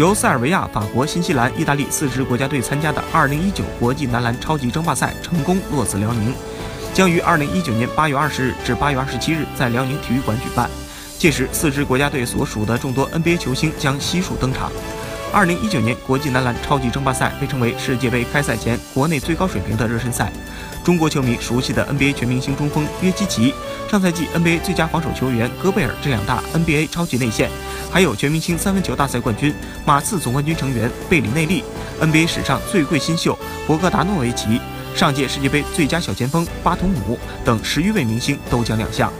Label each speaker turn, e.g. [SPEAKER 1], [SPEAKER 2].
[SPEAKER 1] 由塞尔维亚、法国、新西兰、意大利四支国家队参加的2019国际男篮超级争霸赛成功落子辽宁，将于2019年8月20日至8月27日在辽宁体育馆举办。届时，四支国家队所属的众多 NBA 球星将悉数登场。二零一九年国际男篮超级争霸赛被称为世界杯开赛前国内最高水平的热身赛。中国球迷熟悉的 NBA 全明星中锋约基奇，上赛季 NBA 最佳防守球员戈贝尔这两大 NBA 超级内线，还有全明星三分球大赛冠军、马刺总冠军成员贝里内利，NBA 史上最贵新秀博格达诺维奇，上届世界杯最佳小前锋巴图姆等十余位明星都将亮相。